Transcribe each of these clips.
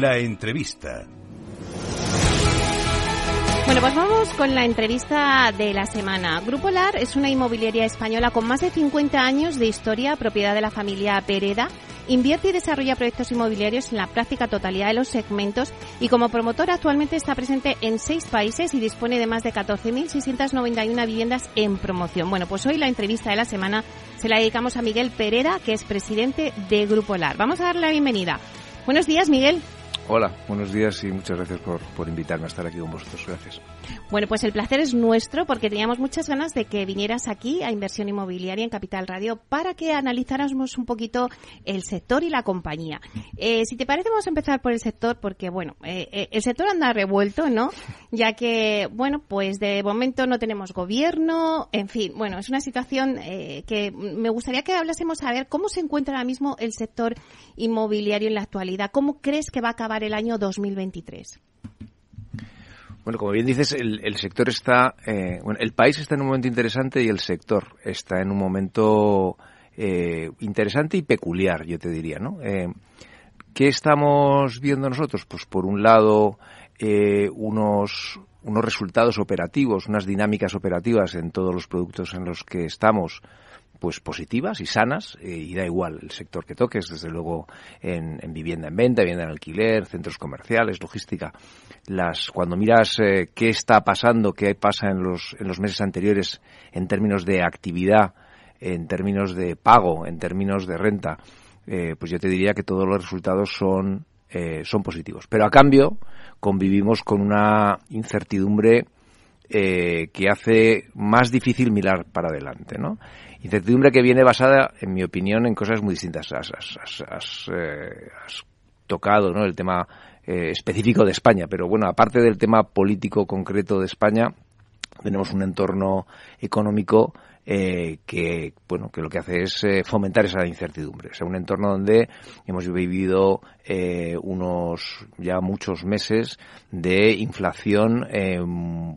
La entrevista. Bueno, pues vamos con la entrevista de la semana. Grupo LAR es una inmobiliaria española con más de 50 años de historia, propiedad de la familia Pereda. Invierte y desarrolla proyectos inmobiliarios en la práctica totalidad de los segmentos y como promotor actualmente está presente en seis países y dispone de más de 14.691 viviendas en promoción. Bueno, pues hoy la entrevista de la semana se la dedicamos a Miguel Pereda, que es presidente de Grupo LAR. Vamos a darle la bienvenida. Buenos días, Miguel. Hola, buenos días y muchas gracias por, por invitarme a estar aquí con vosotros. Gracias. Bueno, pues el placer es nuestro porque teníamos muchas ganas de que vinieras aquí a Inversión Inmobiliaria en Capital Radio para que analizáramos un poquito el sector y la compañía. Eh, si te parece, vamos a empezar por el sector porque, bueno, eh, eh, el sector anda revuelto, ¿no? Ya que, bueno, pues de momento no tenemos gobierno, en fin, bueno, es una situación que me gustaría que hablásemos a ver cómo se encuentra ahora mismo el sector inmobiliario en la actualidad. ¿Cómo crees que va a acabar el año 2023? Bueno, como bien dices, el, sector está, eh, bueno, el país está en un momento interesante y el sector está en un momento eh, interesante y peculiar, yo te diría, ¿no? Eh, ¿Qué estamos viendo nosotros? Pues por un lado, unos unos resultados operativos, unas dinámicas operativas en todos los productos en los que estamos, pues positivas y sanas eh, y da igual el sector que toques, desde luego en, vivienda en venta, vivienda en alquiler, centros comerciales, logística. Las cuando miras eh, qué está pasando, qué pasa en los en los meses anteriores en términos de actividad, en términos de pago, en términos de renta, eh, pues yo te diría que todos los resultados son son positivos. Pero a cambio convivimos con una incertidumbre que hace más difícil mirar para adelante, ¿no? Incertidumbre que viene basada, en mi opinión, en cosas muy distintas. Has, eh, tocado el tema eh, específico de España, pero bueno, aparte del tema político concreto de España, tenemos un entorno económico eh, que bueno que lo que hace es fomentar esa incertidumbre. O sea un entorno donde hemos vivido unos ya muchos meses de inflación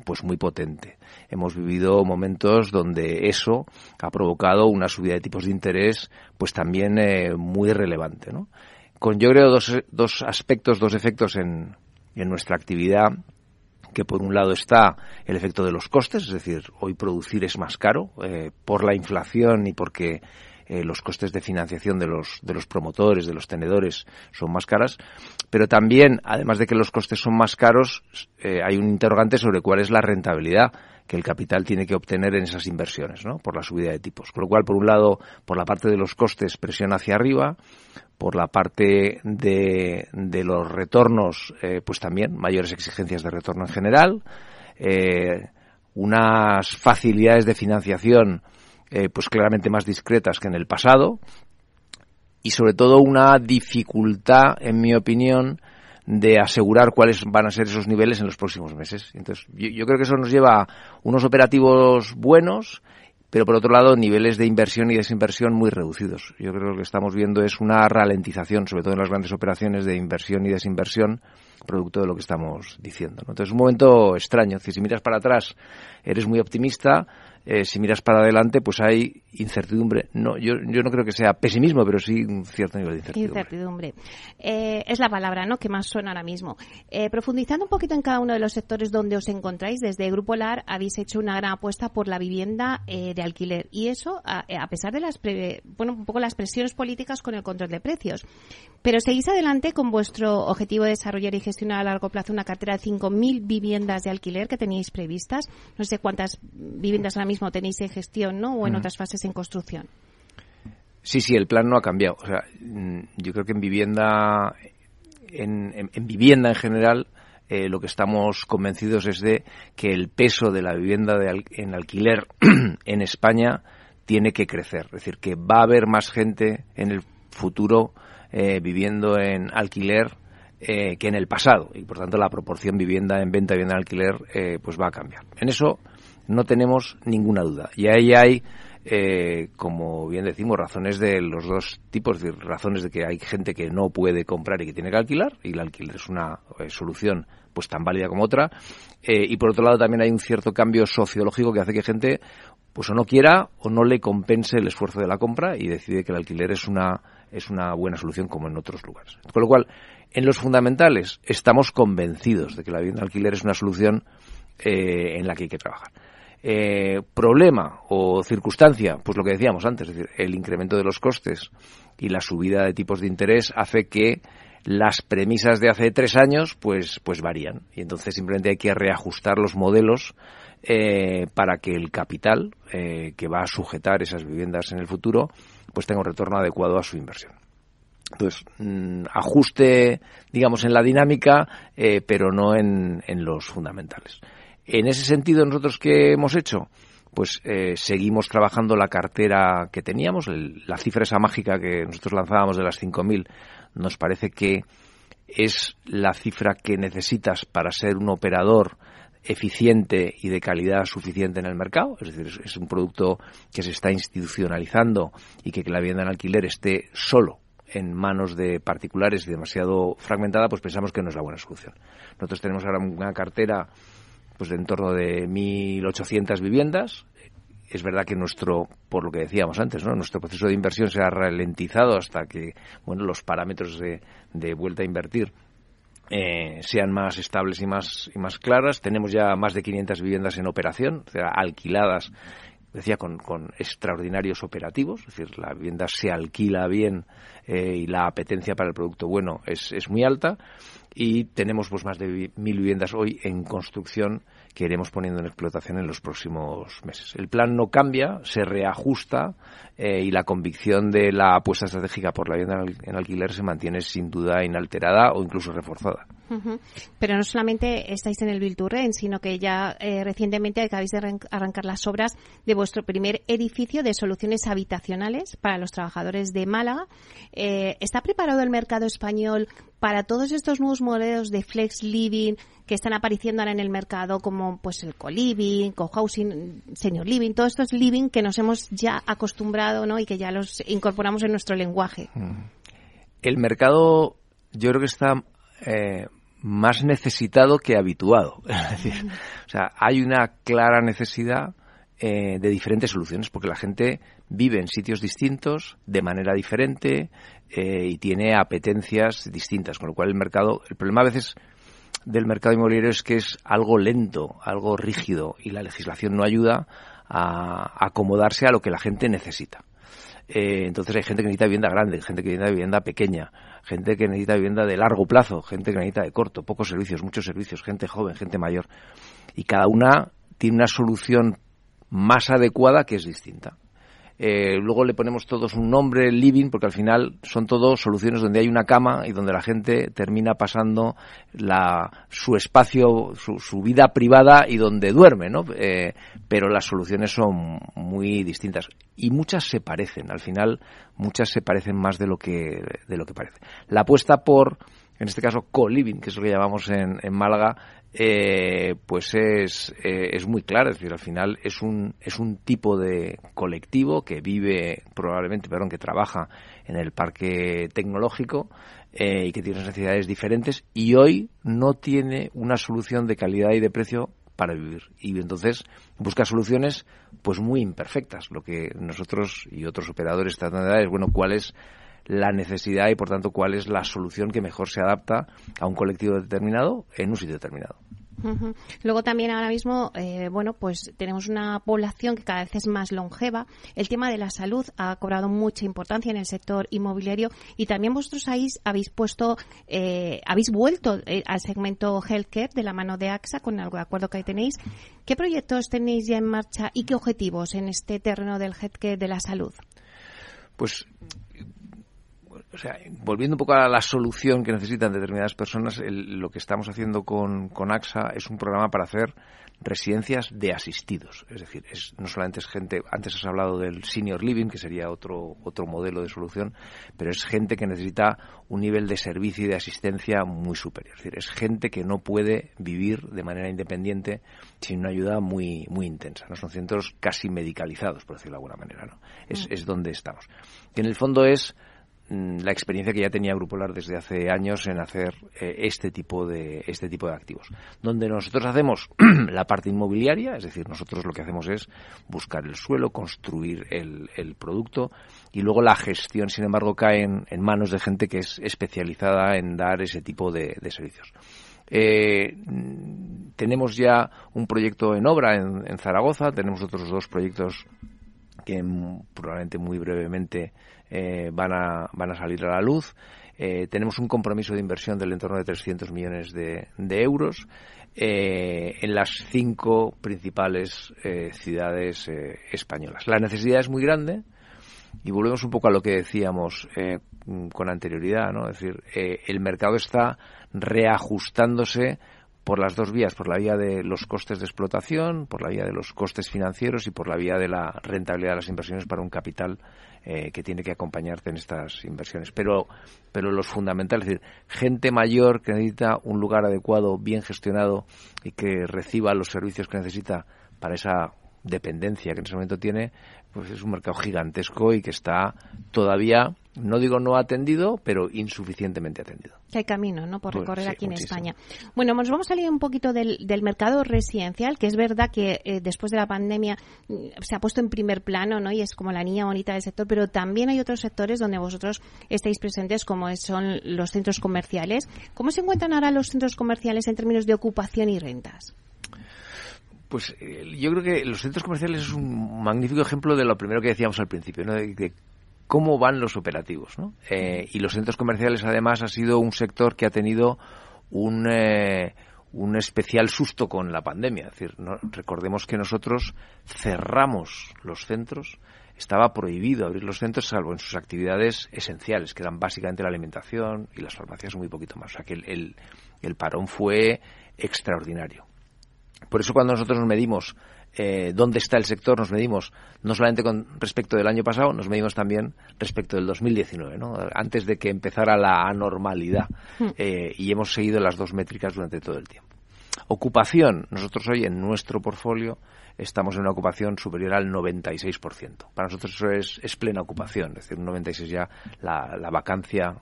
pues muy potente hemos vivido momentos donde eso ha provocado una subida de tipos de interés pues también eh, muy relevante. ¿no? Con yo creo dos, dos aspectos, dos efectos en, en nuestra actividad que por un lado está el efecto de los costes, es decir, hoy producir es más caro eh, por la inflación y porque eh, los costes de financiación de los, de los promotores, de los tenedores, son más caras, pero también, además de que los costes son más caros, hay un interrogante sobre cuál es la rentabilidad que el capital tiene que obtener en esas inversiones, ¿no? Por la subida de tipos. Con lo cual, por un lado, por la parte de los costes, presión hacia arriba, por la parte de, de los retornos, eh, pues también mayores exigencias de retorno en general, eh, unas facilidades de financiación, eh, pues claramente más discretas que en el pasado, y sobre todo una dificultad, en mi opinión, de asegurar cuáles van a ser esos niveles en los próximos meses. Entonces, yo, yo creo que eso nos lleva a unos operativos buenos, pero por otro lado niveles de inversión y desinversión muy reducidos. Yo creo que lo que estamos viendo es una ralentización, sobre todo en las grandes operaciones de inversión y desinversión, producto de lo que estamos diciendo. Entonces es un momento extraño. si miras para atrás eres muy optimista, eh, si miras para adelante, pues hay incertidumbre. No, yo, no creo que sea pesimismo, pero sí un cierto nivel de incertidumbre. Incertidumbre. Eh, es la palabra ¿no? que más suena ahora mismo. Eh, profundizando un poquito en cada uno de los sectores donde os encontráis, desde Grupo LAR habéis hecho una gran apuesta por la vivienda de alquiler. Y eso, a, pesar de las, bueno, un poco las presiones políticas con el control de precios. Pero seguís adelante con vuestro objetivo de desarrollar y gestionar a largo plazo una cartera de 5.000 viviendas de alquiler que teníais previstas. No sé cuántas viviendas ahora mismo tenéis en gestión, ¿no? O en mm. otras fases en construcción. Sí, sí, el plan no ha cambiado. O sea, mm, yo creo que en vivienda, en, vivienda en general, eh, lo que estamos convencidos es de que el peso de la vivienda en alquiler en España tiene que crecer. Es decir, que va a haber más gente en el futuro eh, viviendo en alquiler eh, que en el pasado y por tanto la proporción vivienda en venta y vivienda en alquiler pues va a cambiar. En eso no tenemos ninguna duda. Y ahí hay, eh, como bien decimos, razones de los dos tipos, de razones de que hay gente que no puede comprar y que tiene que alquilar, y el alquiler es una eh, solución pues tan válida como otra. Eh, y por otro lado también hay un cierto cambio sociológico que hace que gente pues o no quiera o no le compense el esfuerzo de la compra y decide que el alquiler es una es una buena solución como en otros lugares. Con lo cual, en los fundamentales estamos convencidos de que la vivienda alquiler es una solución en la que hay que trabajar. Eh, problema o circunstancia, pues lo que decíamos antes, es decir, el incremento de los costes y la subida de tipos de interés hace que las premisas de hace tres años pues, pues varían. Y entonces simplemente hay que reajustar los modelos eh, para que el capital eh, que va a sujetar esas viviendas en el futuro pues tenga un retorno adecuado a su inversión. Entonces, mm, ajuste, digamos, en la dinámica, pero no en los fundamentales. En ese sentido, nosotros qué hemos hecho? Pues eh, seguimos trabajando la cartera que teníamos, la cifra esa mágica que nosotros lanzábamos de las 5.000, nos parece que es la cifra que necesitas para ser un operador eficiente y de calidad suficiente en el mercado, es decir, es un producto que se está institucionalizando y que, que la vivienda en alquiler esté solo en manos de particulares y demasiado fragmentada, pues pensamos que no es la buena solución. Nosotros tenemos ahora una cartera pues de en torno de 1.800 viviendas. Es verdad que nuestro, por lo que decíamos antes, ¿no? nuestro proceso de inversión se ha ralentizado hasta que bueno, los parámetros de, de vuelta a invertir eh, sean más estables y más, y más claras. Tenemos ya más de 500 viviendas en operación, o sea, alquiladas, decía, con, con extraordinarios operativos. Es decir, la vivienda se alquila bien eh, y la apetencia para el producto bueno es, es muy alta y tenemos pues más de mil viviendas hoy en construcción que iremos poniendo en explotación en los próximos meses. El plan no cambia, se reajusta eh, y la convicción de la apuesta estratégica por la vivienda en alquiler se mantiene sin duda inalterada o incluso reforzada. Pero no solamente estáis en el Bilturren, sino que ya eh, recientemente acabáis de arrancar las obras de vuestro primer edificio de soluciones habitacionales para los trabajadores de Málaga. Eh, ¿Está preparado el mercado español para todos estos nuevos modelos de flex living que están apareciendo ahora en el mercado, como pues el co-living, co-housing, senior living, todos estos living que nos hemos ya acostumbrado ¿no? y que ya los incorporamos en nuestro lenguaje. Mm. El mercado yo creo que está eh, más necesitado que habituado. Es decir, o sea, hay una clara necesidad eh, de diferentes soluciones porque la gente vive en sitios distintos, de manera diferente eh, y tiene apetencias distintas, con lo cual el mercado, el problema a veces del mercado inmobiliario es que es algo lento, algo rígido y la legislación no ayuda a acomodarse a lo que la gente necesita. Eh, entonces hay gente que necesita vivienda grande, gente que necesita vivienda pequeña, gente que necesita vivienda de largo plazo, gente que necesita de corto, pocos servicios, muchos servicios, gente joven, gente mayor. Y cada una tiene una solución más adecuada que es distinta. Eh, luego le ponemos todos un nombre, living, porque al final son todos soluciones donde hay una cama y donde la gente termina pasando la, su espacio, su, vida privada y donde duerme, ¿no? Eh, pero las soluciones son muy distintas y muchas se parecen. Al final, muchas se parecen más de lo que, de lo que parece. La apuesta por en este caso co-living, que es lo que llamamos en, en Málaga, eh, pues es, eh, es muy claro. Es decir, al final es un, es un tipo de colectivo que vive, probablemente, perdón, que trabaja en el parque tecnológico eh, y que tiene necesidades diferentes y hoy no tiene una solución de calidad y de precio para vivir. Y entonces busca soluciones pues muy imperfectas. Lo que nosotros y otros operadores tratan de dar es, bueno, cuál es la necesidad y, por tanto, cuál es la solución que mejor se adapta a un colectivo determinado en un sitio determinado. Luego también ahora mismo, eh, bueno, pues tenemos una población que cada vez es más longeva. El tema de la salud ha cobrado mucha importancia en el sector inmobiliario y también vosotros habéis, habéis puesto, eh, habéis vuelto eh, al segmento healthcare de la mano de AXA con el acuerdo que tenéis. ¿Qué proyectos tenéis ya en marcha y qué objetivos en este terreno del healthcare de la salud? Pues o sea, volviendo un poco a la solución que necesitan determinadas personas, lo que estamos haciendo con, con, AXA es un programa para hacer residencias de asistidos. Es decir, es, no solamente es gente, antes has hablado del senior living, que sería otro, otro modelo de solución, pero es gente que necesita un nivel de servicio y de asistencia muy superior. Es decir, es gente que no puede vivir de manera independiente sin una ayuda muy, muy intensa. ¿no? Son centros casi medicalizados, por decirlo de alguna manera. ¿no? Es, mm. es donde estamos. Y en el fondo es la experiencia que ya tenía Grupolar desde hace años en hacer eh, este tipo de este tipo de activos. Donde nosotros hacemos la parte inmobiliaria es decir nosotros lo que hacemos es buscar el suelo construir el, producto y luego la gestión sin embargo cae en, manos de gente que es especializada en dar ese tipo de, servicios. Eh, tenemos ya un proyecto en obra en Zaragoza tenemos otros dos proyectos que probablemente muy brevemente eh, van, a, van a salir a la luz. Eh, tenemos un compromiso de inversión del entorno de 300 millones de, euros eh, en las cinco principales ciudades españolas. La necesidad es muy grande y volvemos un poco a lo que decíamos con anterioridad, ¿no? Es decir, el mercado está reajustándose por las dos vías, por la vía de los costes de explotación, por la vía de los costes financieros y por la vía de la rentabilidad de las inversiones para un capital eh, que tiene que acompañarte en estas inversiones. Pero, pero los fundamentales, es decir, gente mayor que necesita un lugar adecuado, bien gestionado y que reciba los servicios que necesita para esa dependencia que en ese momento tiene, pues es un mercado gigantesco y que está todavía, no digo no atendido, pero insuficientemente atendido. Que hay camino, ¿no? Por pues recorrer aquí en España. Bueno, nos vamos a salir un poquito del, mercado residencial, que es verdad que eh, después de la pandemia mm, se ha puesto en primer plano, ¿no? Y es como la niña bonita del sector, pero también hay otros sectores donde vosotros estáis presentes, como son los centros comerciales. ¿Cómo se encuentran ahora los centros comerciales en términos de ocupación y rentas? Pues eh, yo creo que los centros comerciales es un magnífico ejemplo de lo primero que decíamos al principio, ¿no? de, cómo van los operativos. ¿no? Eh, y los centros comerciales, además, ha sido un sector que ha tenido un, eh, un especial susto con la pandemia. Es decir, recordemos que nosotros cerramos los centros. Estaba prohibido abrir los centros salvo en sus actividades esenciales, que eran básicamente la alimentación y las farmacias un muy poquito más. O sea que el, el parón fue extraordinario. Por eso cuando nosotros nos medimos eh, dónde está el sector, nos medimos no solamente con respecto del año pasado, nos medimos también respecto del 2019, ¿no? antes de que empezara la anormalidad. Hmm. Eh, y hemos seguido las dos métricas durante todo el tiempo. Ocupación. Nosotros hoy en nuestro portfolio estamos en una ocupación superior al 96%. Para nosotros eso es, plena ocupación, es decir, un 96 ya la, vacancia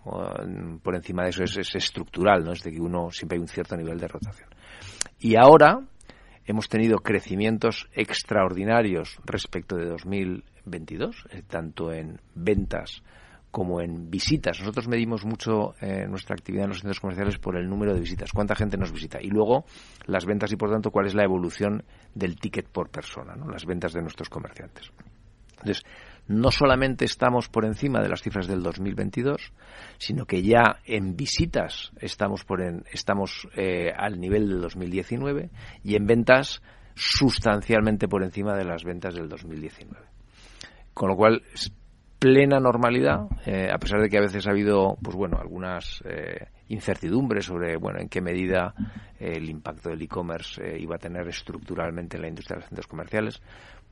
por encima de eso es, es, estructural, ¿no? es de que uno siempre hay un cierto nivel de rotación. Y ahora, hemos tenido crecimientos extraordinarios respecto de 2022, eh, tanto en ventas como en visitas. Nosotros medimos mucho eh, nuestra actividad en los centros comerciales por el número de visitas, cuánta gente nos visita y luego las ventas y por tanto cuál es la evolución del ticket por persona, ¿no? las ventas de nuestros comerciantes. Entonces, no solamente estamos por encima de las cifras del 2022, sino que ya en visitas estamos, eh, al nivel del 2019 y en ventas sustancialmente por encima de las ventas del 2019. Con lo cual, plena normalidad, eh, a pesar de que a veces ha habido, pues bueno, algunas eh, incertidumbres sobre, bueno, en qué medida el impacto del e-commerce iba a tener estructuralmente en la industria de los centros comerciales,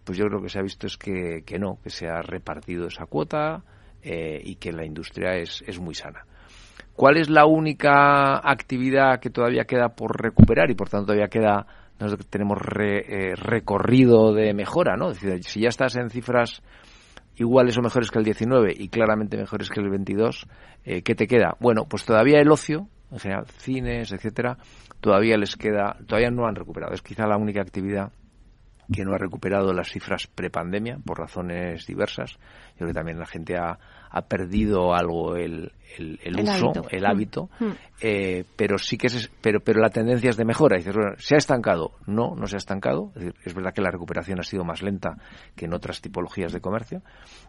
pues yo creo que se ha visto es que, que no, que se ha repartido esa cuota eh, y que la industria es, es muy sana. ¿Cuál es la única actividad que todavía queda por recuperar y por tanto todavía queda tenemos eh, recorrido de mejora, ¿no? Es decir, si ya estás en cifras iguales o mejores que el 19 y claramente mejores que el 22, eh, ¿qué te queda? Bueno, pues todavía el ocio, en general, cines, etcétera, todavía les queda, todavía no han recuperado. Es quizá la única actividad que no ha recuperado las cifras prepandemia por razones diversas. Yo creo que también la gente ha, ha perdido algo el, el, uso, el mm. hábito, mm. Eh, pero sí que es, pero, pero la tendencia es de mejora. Dices, bueno, ¿se ha estancado? No, no se ha estancado. Es, verdad que la recuperación ha sido más lenta que en otras tipologías de comercio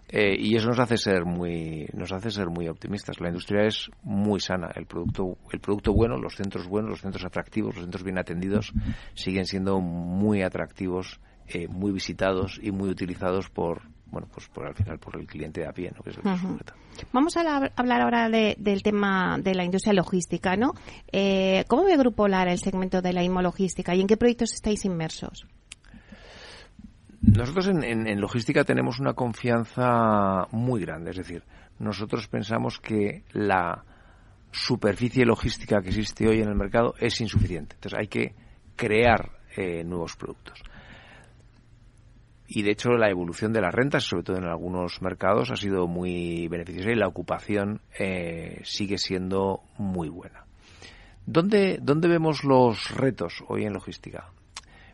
eh, y eso nos hace ser muy, nos hace ser muy optimistas. La industria es muy sana. El producto, el producto bueno, los centros buenos, los centros atractivos, los centros bien atendidos siguen siendo muy atractivos, eh, muy visitados y muy utilizados por bueno, pues por al final por el cliente de a pie, ¿no? Que es Vamos a hablar ahora del tema de la industria logística, ¿no? Eh, ¿Cómo ve Grupo Lara el segmento de la inmologística y en qué proyectos estáis inmersos? Nosotros en, logística tenemos una confianza muy grande, es decir, nosotros pensamos que la superficie logística que existe hoy en el mercado es insuficiente. Entonces hay que crear eh, nuevos productos y de hecho la evolución de las rentas, sobre todo en algunos mercados, ha sido muy beneficiosa y la ocupación eh, sigue siendo muy buena. ¿Dónde, ¿Dónde vemos los retos hoy en logística?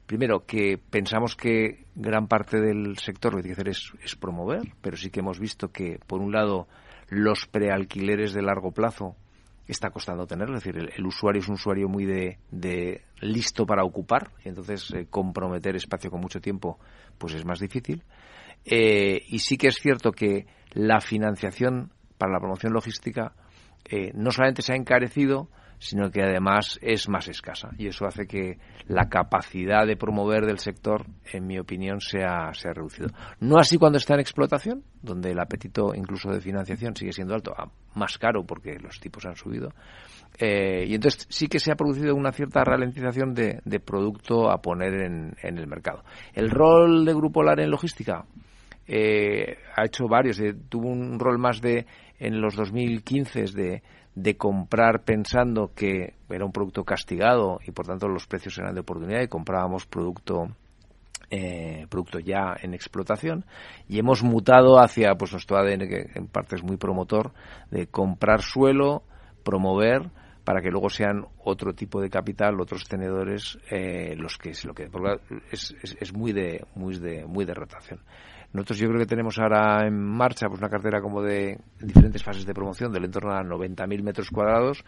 Primero, que pensamos que gran parte del sector lo que tiene que hacer es, promover, pero sí que hemos visto que, por un lado, los prealquileres de largo plazo está costando tenerlo. Es decir, el, usuario es un usuario muy de, de listo para ocupar, y entonces eh, comprometer espacio con mucho tiempo pues es más difícil. Eh, y sí que es cierto que la financiación para la promoción logística eh, no solamente se ha encarecido, sino que además es más escasa. Y eso hace que la capacidad de promover del sector, en mi opinión, sea, sea reducido. No así cuando está en explotación, donde el apetito incluso de financiación sigue siendo alto, más caro porque los tipos han subido. Eh, y entonces sí que se ha producido una cierta ralentización de, producto a poner en, el mercado. El rol de Grupo LAR en logística eh, ha hecho varios. Eh, tuvo un rol más de en los 2015 de de comprar pensando que era un producto castigado y por tanto los precios eran de oportunidad y comprábamos producto eh, producto ya en explotación. Y hemos mutado hacia pues nuestro ADN que en parte es muy promotor de comprar suelo promover para que luego sean otro tipo de capital otros tenedores eh, los que lo que es, es, es, muy de muy de muy de rotación nosotros yo creo que tenemos ahora en marcha pues una cartera como de diferentes fases de promoción del entorno a 90.000 metros cuadrados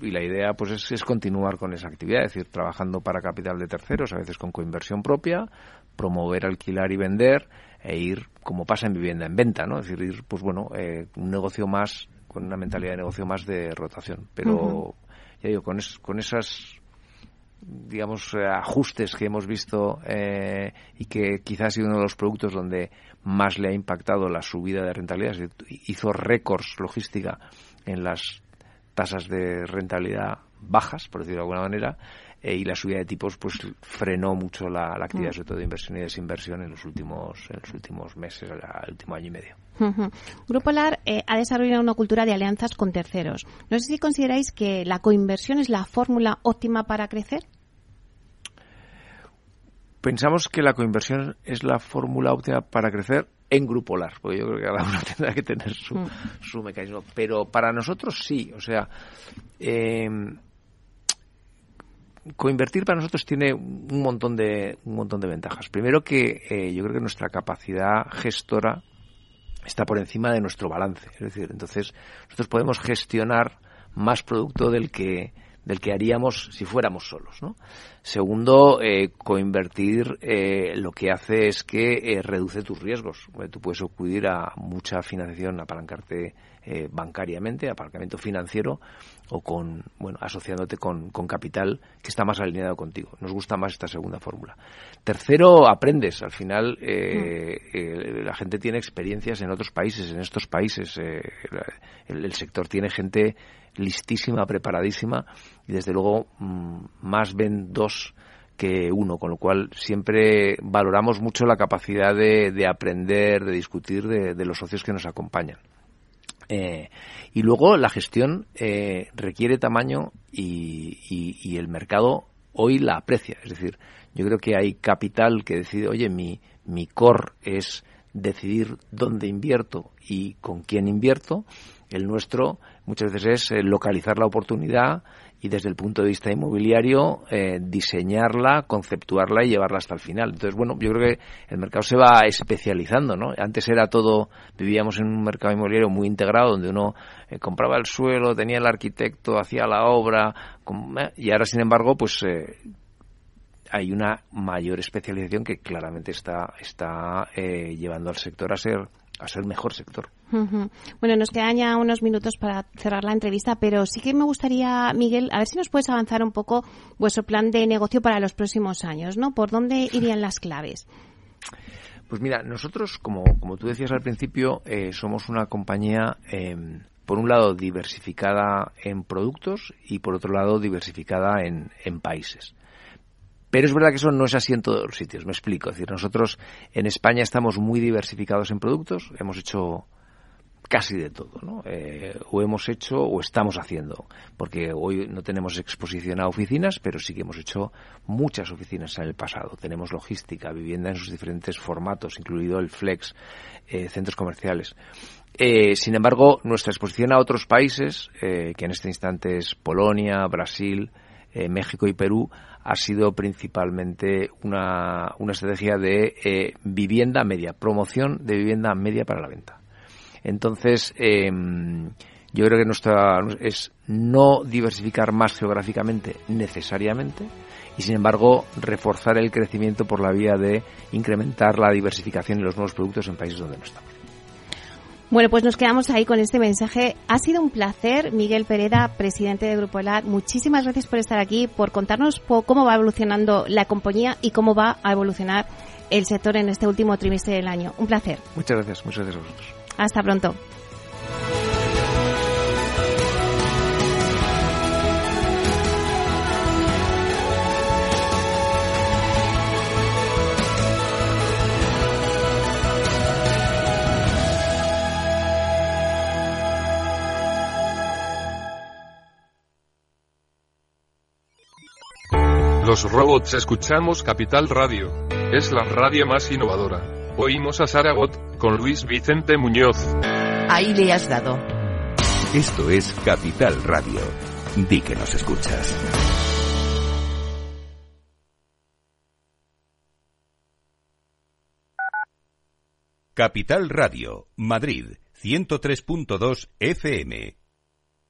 y la idea pues es, es, continuar con esa actividad, es decir, trabajando para capital de terceros, a veces con coinversión propia, promover, alquilar y vender e ir, como pasa en vivienda, en venta, ¿no? Es decir, ir, pues bueno, eh, un negocio más, con una mentalidad de negocio más de rotación. Pero, ya digo, con, con esas digamos, eh, ajustes que hemos visto eh, y que quizás ha sido uno de los productos donde más le ha impactado la subida de rentabilidad. Hizo récords logística en las tasas de rentabilidad bajas, por decirlo de alguna manera, eh, y la subida de tipos pues frenó mucho la, actividad, mm. sobre todo de inversión y desinversión, en los últimos, en los últimos meses, el, último año y medio. Grupo LAR ha desarrollado una cultura de alianzas con terceros. No sé si consideráis que la coinversión es la fórmula óptima para crecer. Pensamos que la coinversión es la fórmula óptima para crecer en Grupo LAR, porque yo creo que cada uno tendrá que tener su, mm. su mecanismo. Pero para nosotros sí, o sea, em, coinvertir para nosotros tiene un montón de, un montón de ventajas. Primero que eh, yo creo que nuestra capacidad gestora está por encima de nuestro balance. Es decir, entonces nosotros podemos gestionar más producto del que del que haríamos si fuéramos solos. ¿no? Segundo, eh, coinvertir eh, lo que hace es que eh, reduce tus riesgos. Tú puedes acudir a mucha financiación, apalancarte bancariamente, apalancamiento financiero o con, bueno, asociándote con, con, capital que está más alineado contigo. Nos gusta más esta segunda fórmula. Tercero, aprendes. Al final, mm. la gente tiene experiencias en otros países, en estos países. el sector tiene gente listísima, preparadísima y desde luego mm, más ven dos que uno, con lo cual siempre valoramos mucho la capacidad de, aprender, de discutir de, los socios que nos acompañan. Eh, y luego la gestión eh, requiere tamaño y, y, el mercado hoy la aprecia. Es decir, yo creo que hay capital que decide, oye, mi, mi core es decidir dónde invierto y con quién invierto. El nuestro muchas veces es eh, localizar la oportunidad y desde el punto de vista inmobiliario eh, diseñarla, conceptuarla y llevarla hasta el final. Entonces, bueno, yo creo que el mercado se va especializando, ¿no? Antes era todo, vivíamos en un mercado inmobiliario muy integrado donde uno eh, compraba el suelo, tenía el arquitecto, hacía la obra, y ahora, sin embargo, pues hay una mayor especialización que claramente está, está llevando al sector a ser a ser mejor sector. Bueno, nos quedan ya unos minutos para cerrar la entrevista, pero sí que me gustaría, Miguel, a ver si nos puedes avanzar un poco vuestro plan de negocio para los próximos años, ¿no? ¿Por dónde irían las claves? Pues mira, nosotros, como, como tú decías al principio, eh, somos una compañía, em, por un lado, diversificada en productos y por otro lado, diversificada en, en países. Pero es verdad que eso no es así en todos los sitios, me explico. Es decir, nosotros en España estamos muy diversificados en productos, hemos hecho casi de todo, ¿no? Eh, o hemos hecho o estamos haciendo, porque hoy no tenemos exposición a oficinas, pero sí que hemos hecho muchas oficinas en el pasado. Tenemos logística, vivienda en sus diferentes formatos, incluido el flex, eh, centros comerciales. Eh, sin embargo, nuestra exposición a otros países, que en este instante es Polonia, Brasil, México y Perú, ha sido principalmente una, una estrategia de eh, vivienda media, promoción de vivienda media para la venta. Entonces, em, yo creo que nuestra es no diversificar más geográficamente necesariamente y sin embargo reforzar el crecimiento por la vía de incrementar la diversificación y los nuevos productos en países donde no estamos. Bueno, pues nos quedamos ahí con este mensaje. Ha sido un placer, Miguel Pereda, presidente de Grupo ELAD. Muchísimas gracias por estar aquí, por contarnos cómo va evolucionando la compañía y cómo va a evolucionar el sector en este último trimestre del año. Un placer. Muchas gracias, muchas gracias a vosotros. Hasta pronto. Los robots escuchamos Capital Radio. Es la radio más innovadora. Oímos a Saragot, con Luis Vicente Muñoz. Ahí le has dado. Esto es Capital Radio. Di que nos escuchas. Capital Radio, Madrid, 103.2 FM.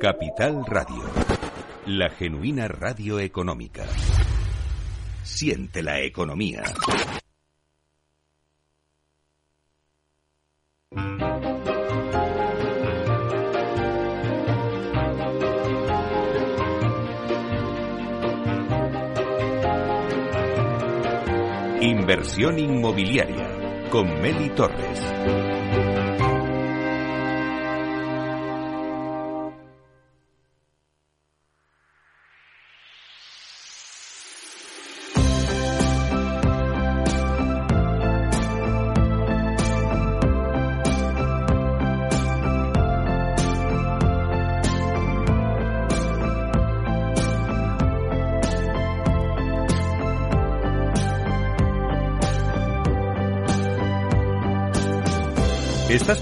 Capital Radio la genuina radio económica. Siente la economía. Inversión inmobiliaria con Meli Torres.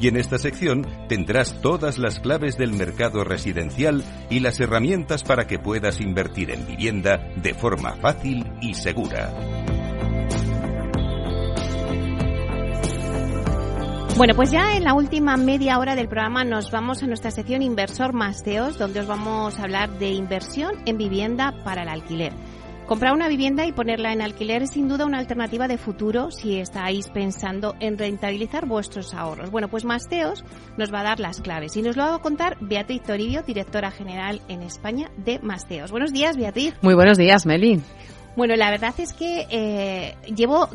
y en esta sección tendrás todas las claves del mercado residencial y las herramientas para que puedas invertir en vivienda de forma fácil y segura. Bueno, pues ya en la última media hora del programa nos vamos a nuestra sección Inversor Masteos, donde os vamos a hablar de inversión en vivienda para el alquiler. Comprar una vivienda y ponerla en alquiler es sin duda una alternativa de futuro si estáis pensando en rentabilizar vuestros ahorros. Bueno, pues Masteos nos va a dar las claves y nos lo va a contar Beatriz Toribio, directora general en España de Masteos. Buenos días, Beatriz. Muy buenos días, Meli. Bueno, la verdad es que eh, llevo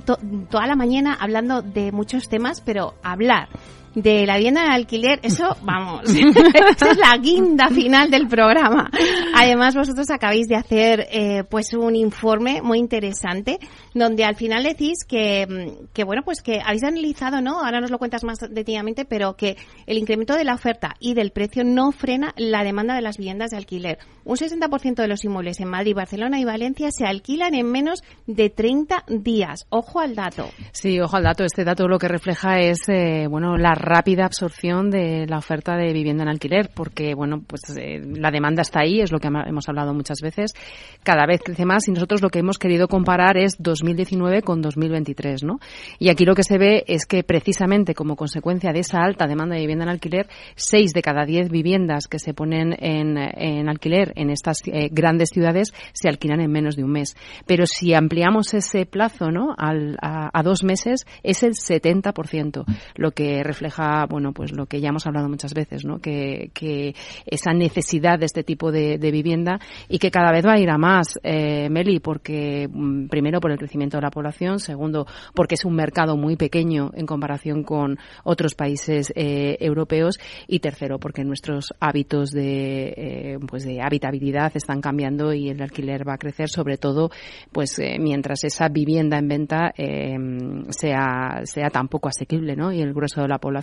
toda la mañana hablando de muchos temas, pero hablar de la vivienda de alquiler, eso, vamos, esa es la guinda final del programa. Además, vosotros acabáis de hacer, eh, pues, un informe muy interesante, donde al final decís que, mm, que, bueno, pues que habéis analizado, ¿no? Ahora nos lo cuentas más detenidamente, pero que el incremento de la oferta y del precio no frena la demanda de las viviendas de alquiler. Un 60% de los inmuebles en Madrid, Barcelona y Valencia se alquilan en menos de 30 días. Ojo al dato. Sí, ojo al dato. Este dato lo que refleja es, eh, bueno, la rápida absorción de la oferta de vivienda en alquiler, porque bueno, pues eh, la demanda está ahí, es lo que hemos hablado muchas veces, cada vez crece más y nosotros lo que hemos querido comparar es 2019 con 2023, ¿no? Y aquí lo que se ve es que precisamente como consecuencia de esa alta demanda de vivienda en alquiler, 6 de cada 10 viviendas que se ponen en, en alquiler en estas eh, grandes ciudades se alquilan en menos de un mes. Pero si ampliamos ese plazo, ¿no? Al, a, a dos meses es el 70%, lo que refleja bueno, pues lo que ya hemos hablado muchas veces, ¿no? Que, que esa necesidad de este tipo de, vivienda y que cada vez va a ir a más, eh, Meli, porque mm, primero por el crecimiento de la población, segundo porque es un mercado muy pequeño en comparación con otros países eh, europeos y tercero porque nuestros hábitos de, eh, pues de habitabilidad están cambiando y el alquiler va a crecer, sobre todo pues eh, mientras esa vivienda en venta eh, sea, sea tan poco asequible, ¿no? Y el grueso de la población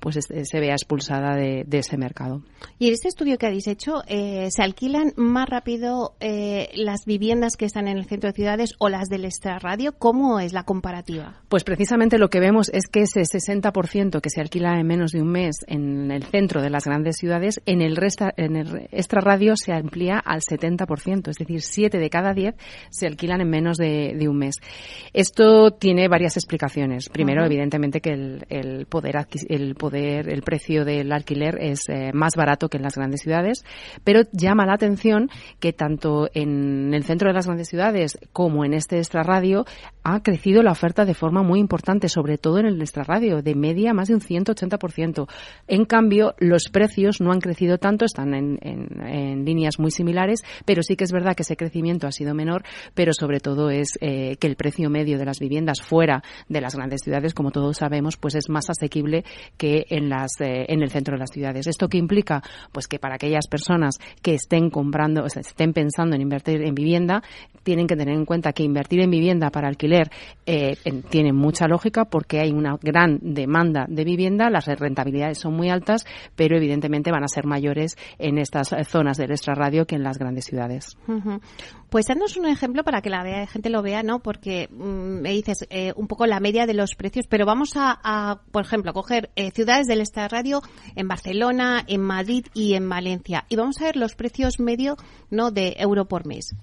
pues se vea expulsada de, de, ese mercado. Y en este estudio que habéis hecho, eh, ¿se alquilan más rápido eh, las viviendas que están en el centro de ciudades o las del extrarradio? ¿Cómo es la comparativa? Pues precisamente lo que vemos es que ese 60% que se alquila en menos de un mes en el centro de las grandes ciudades, en el, resta, en el extrarradio se amplía al 70%, es decir, 7 de cada 10 se alquilan en menos de, de un mes. Esto tiene varias explicaciones. Primero, uh -huh. evidentemente, que el, el poder el poder, el precio del alquiler es eh, más barato que en las grandes ciudades, pero llama la atención que tanto en el centro de las grandes ciudades como en este extrarradio ha crecido la oferta de forma muy importante, sobre todo en el extrarradio, de media más de un 180%. En cambio, los precios no han crecido tanto, están en, líneas muy similares, pero sí que es verdad que ese crecimiento ha sido menor, pero sobre todo es eh, que el precio medio de las viviendas fuera de las grandes ciudades, como todos sabemos, pues es más asequible que en las eh, en el centro de las ciudades. ¿Esto qué implica? Pues que para aquellas personas que estén comprando, o sea, estén pensando en invertir en vivienda, tienen que tener en cuenta que invertir en vivienda para alquiler eh, tiene mucha lógica porque hay una gran demanda de vivienda, las rentabilidades son muy altas, pero evidentemente van a ser mayores en estas zonas del extrarradio que en las grandes ciudades. Pues danos un ejemplo para que la gente lo vea, ¿no? Porque mm, me dices eh, un poco la media de los precios, pero vamos a, por ejemplo, coger eh, ciudades del extrarradio en Barcelona, en Madrid y en Valencia y vamos a ver los precios medio, ¿no? De euro por mes.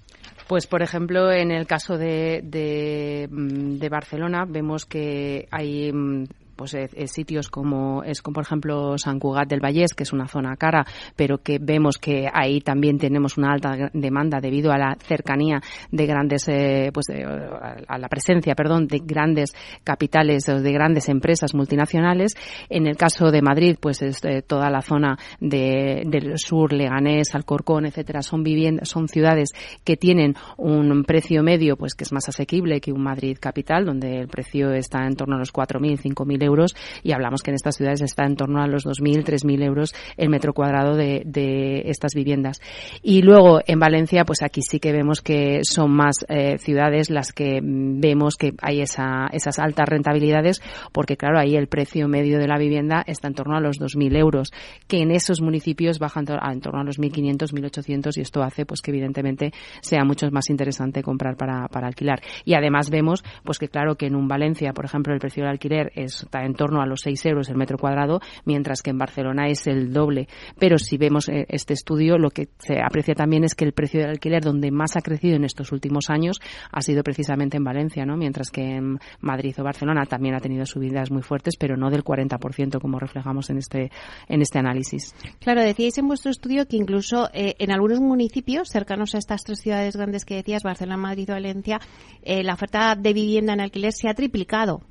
Pues, por ejemplo, en el caso de, de, mm, Barcelona vemos que hay mm, pues eh, eh, sitios como es como por ejemplo San Cugat del Vallés que es una zona cara pero que vemos que ahí también tenemos una alta demanda debido a la cercanía de grandes eh, pues a la presencia perdón de grandes capitales o de grandes empresas multinacionales. En el caso de Madrid pues es toda la zona de, del sur Leganés Alcorcón etcétera son viviendas son ciudades que tienen un precio medio pues que es más asequible que un Madrid capital donde el precio está en torno a los 4.000 5.000 euros y hablamos que en estas ciudades está en torno a los 2.000, 3.000 euros el metro cuadrado de, estas viviendas. Y luego en Valencia, pues aquí sí que vemos que son más eh, ciudades las que vemos que hay esa, esas altas rentabilidades porque claro, ahí el precio medio de la vivienda está en torno a los 2.000 euros, que en esos municipios bajan en torno a los 1.500, 1.800 y esto hace pues que evidentemente sea mucho más interesante comprar para, para alquilar. Y además vemos pues que claro que en un Valencia, por ejemplo, el precio del alquiler es está en torno a los 6 euros el metro cuadrado, mientras que en Barcelona es el doble. Pero si vemos eh, este estudio, lo que se aprecia también es que el precio del alquiler donde más ha crecido en estos últimos años ha sido precisamente en Valencia, ¿no? mientras que en Madrid o Barcelona también ha tenido subidas muy fuertes, pero no del 40%, como reflejamos en este, en este análisis. Claro, decíais en vuestro estudio que incluso eh, en algunos municipios cercanos a estas tres ciudades grandes que decías, Barcelona, Madrid o Valencia, eh, la oferta de vivienda en alquiler se ha triplicado.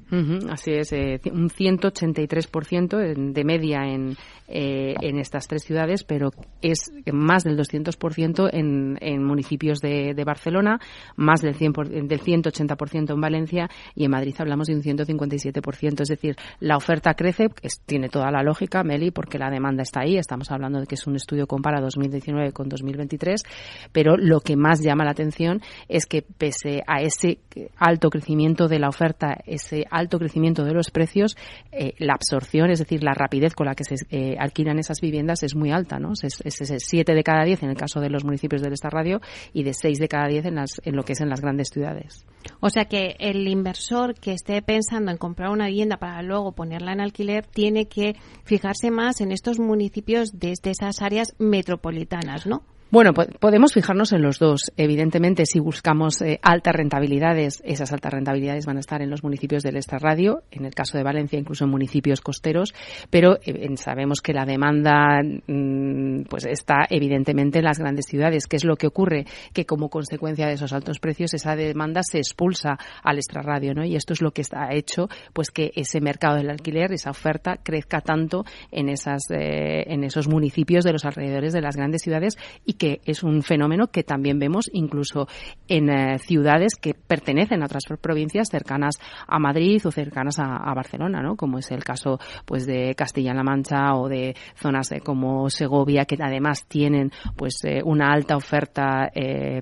así es, un 183% de media en, eh, en estas tres ciudades, pero es más del 200% en, en municipios de, de, Barcelona, más del, 100 del 180% en Valencia y en Madrid hablamos de un 157%. Es decir, la oferta crece, tiene toda la lógica, Meli, porque la demanda está ahí. Estamos hablando de que es un estudio compara 2019 con 2023, pero lo que más llama la atención es que pese a ese alto crecimiento de la oferta, ese alto crecimiento de los precios, eh, la absorción, es decir, la rapidez con la que se eh, alquilan esas viviendas es muy alta, ¿no? Es, es, 7 de cada 10 en el caso de los municipios del radio y de 6 de cada 10 en, las, en lo que es en las grandes ciudades. O sea que el inversor que esté pensando en comprar una vivienda para luego ponerla en alquiler tiene que fijarse más en estos municipios desde esas áreas metropolitanas, ¿no? Bueno, podemos fijarnos en los dos. Evidentemente, si buscamos eh, altas rentabilidades, esas altas rentabilidades van a estar en los municipios del extrarradio, en el caso de Valencia, incluso en municipios costeros, pero eh, sabemos que la demanda mm, pues está evidentemente en las grandes ciudades. ¿Qué es lo que ocurre? Que como consecuencia de esos altos precios, esa demanda se expulsa al extrarradio, ¿no? Y esto es lo que ha hecho pues que ese mercado del alquiler, esa oferta, crezca tanto en, esas, eh, en esos municipios de los alrededores de las grandes ciudades y que es un fenómeno que también vemos incluso en eh, ciudades que pertenecen a otras provincias cercanas a Madrid o cercanas a, Barcelona, ¿no? Como es el caso pues de Castilla-La Mancha o de zonas como Segovia que además tienen pues eh, una alta oferta eh,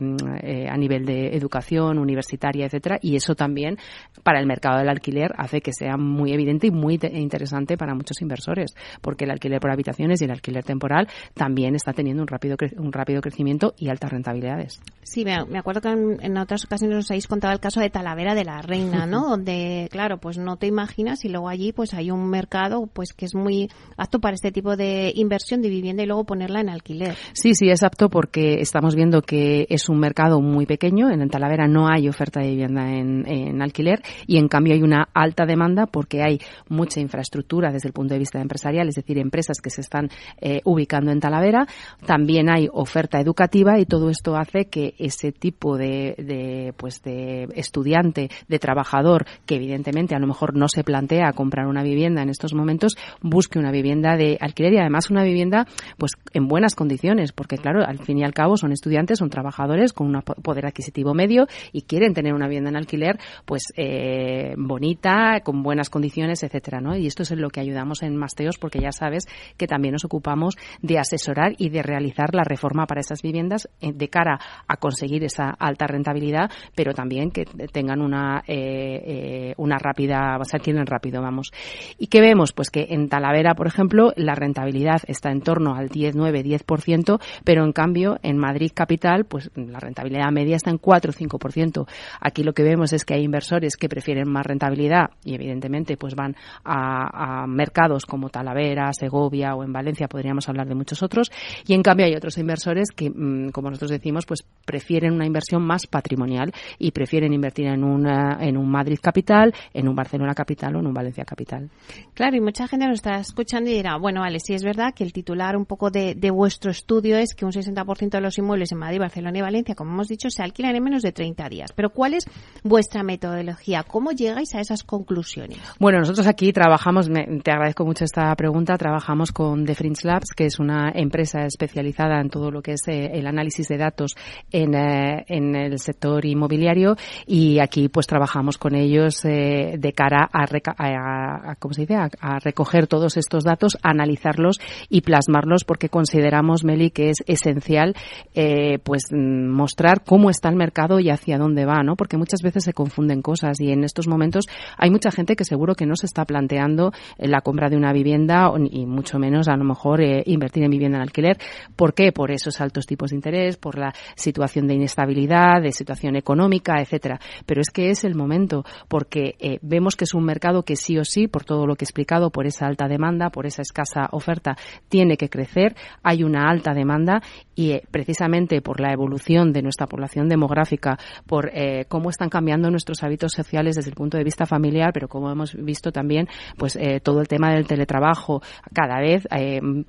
a nivel de educación universitaria, etcétera, y eso también para el mercado del alquiler hace que sea muy evidente y muy interesante para muchos inversores, porque el alquiler por habitaciones y el alquiler temporal también está teniendo un rápido un rápido crecimiento y altas rentabilidades. Sí, me, me acuerdo que en, en otras ocasiones os habéis contado el caso de Talavera de la Reina, ¿no? Donde, claro, pues no te imaginas y luego allí pues hay un mercado pues que es muy apto para este tipo de inversión de vivienda y luego ponerla en alquiler. Sí, sí, es apto porque estamos viendo que es un mercado muy pequeño. En Talavera no hay oferta de vivienda en, en alquiler y en cambio hay una alta demanda porque hay mucha infraestructura desde el punto de vista empresarial, es decir, empresas que se están eh, ubicando en Talavera. También hay oferta educativa y todo esto hace que ese tipo de, pues de estudiante, de trabajador, que evidentemente a lo mejor no se plantea comprar una vivienda en estos momentos, busque una vivienda de alquiler y además una vivienda pues en buenas condiciones, porque claro, al fin y al cabo son estudiantes, son trabajadores con un poder adquisitivo medio y quieren tener una vivienda en alquiler pues eh, bonita, con buenas condiciones, etcétera, ¿no? Y esto es en lo que ayudamos en Masteos porque ya sabes que también nos ocupamos de asesorar y de realizar la reforma para esas viviendas eh, de cara a conseguir esa alta rentabilidad, pero también que tengan una eh, eh, una rápida, o rápido, vamos. ¿Y qué vemos? Pues que en Talavera, por ejemplo, la rentabilidad está en torno al 10, 9, 10%, pero en cambio en Madrid capital, pues la rentabilidad media está en 4 o 5%. Aquí lo que vemos es que hay inversores que prefieren más rentabilidad y evidentemente pues van a, a mercados como Talavera, Segovia o en Valencia, podríamos hablar de muchos otros, y en cambio hay otros inversores que, mm, como nosotros decimos, pues prefieren una inversión más patrimonial y prefieren invertir en, una, en un Madrid capital, en un Barcelona capital o en un Valencia capital. Claro, y mucha gente nos está escuchando y dirá, bueno, vale, sí es verdad que el titular un poco de, de vuestro estudio es que un 60% de los inmuebles en Madrid, Barcelona y Valencia, como hemos dicho, se alquilan en menos de 30 días. Pero ¿cuál es vuestra metodología? ¿Cómo llegáis a esas conclusiones? Bueno, nosotros aquí trabajamos, me, te agradezco mucho esta pregunta, trabajamos con The Fringe Labs, que es una empresa especializada en todo lo que es eh, el análisis de datos en, eh, en, el sector inmobiliario y aquí pues trabajamos con ellos eh, de cara a, a, a, ¿cómo se dice? A, a, recoger todos estos datos, analizarlos y plasmarlos porque consideramos, Meli, que es esencial eh, pues mostrar cómo está el mercado y hacia dónde va, ¿no? Porque muchas veces se confunden cosas y en estos momentos hay mucha gente que seguro que no se está planteando la compra de una vivienda y mucho menos a lo mejor invertir en vivienda en alquiler. ¿Por qué? Por esos altos tipos de interés, por la situación de inestabilidad, de situación económica, etcétera. Pero es que es el momento porque eh, vemos que es un mercado que sí o sí, por todo lo que he explicado, por esa alta demanda, por esa escasa oferta, tiene que crecer. Hay una alta demanda y eh, precisamente por la evolución de nuestra población demográfica, por eh, cómo están cambiando nuestros hábitos sociales desde el punto de vista familiar, pero como hemos visto también, pues todo el tema del teletrabajo, cada vez,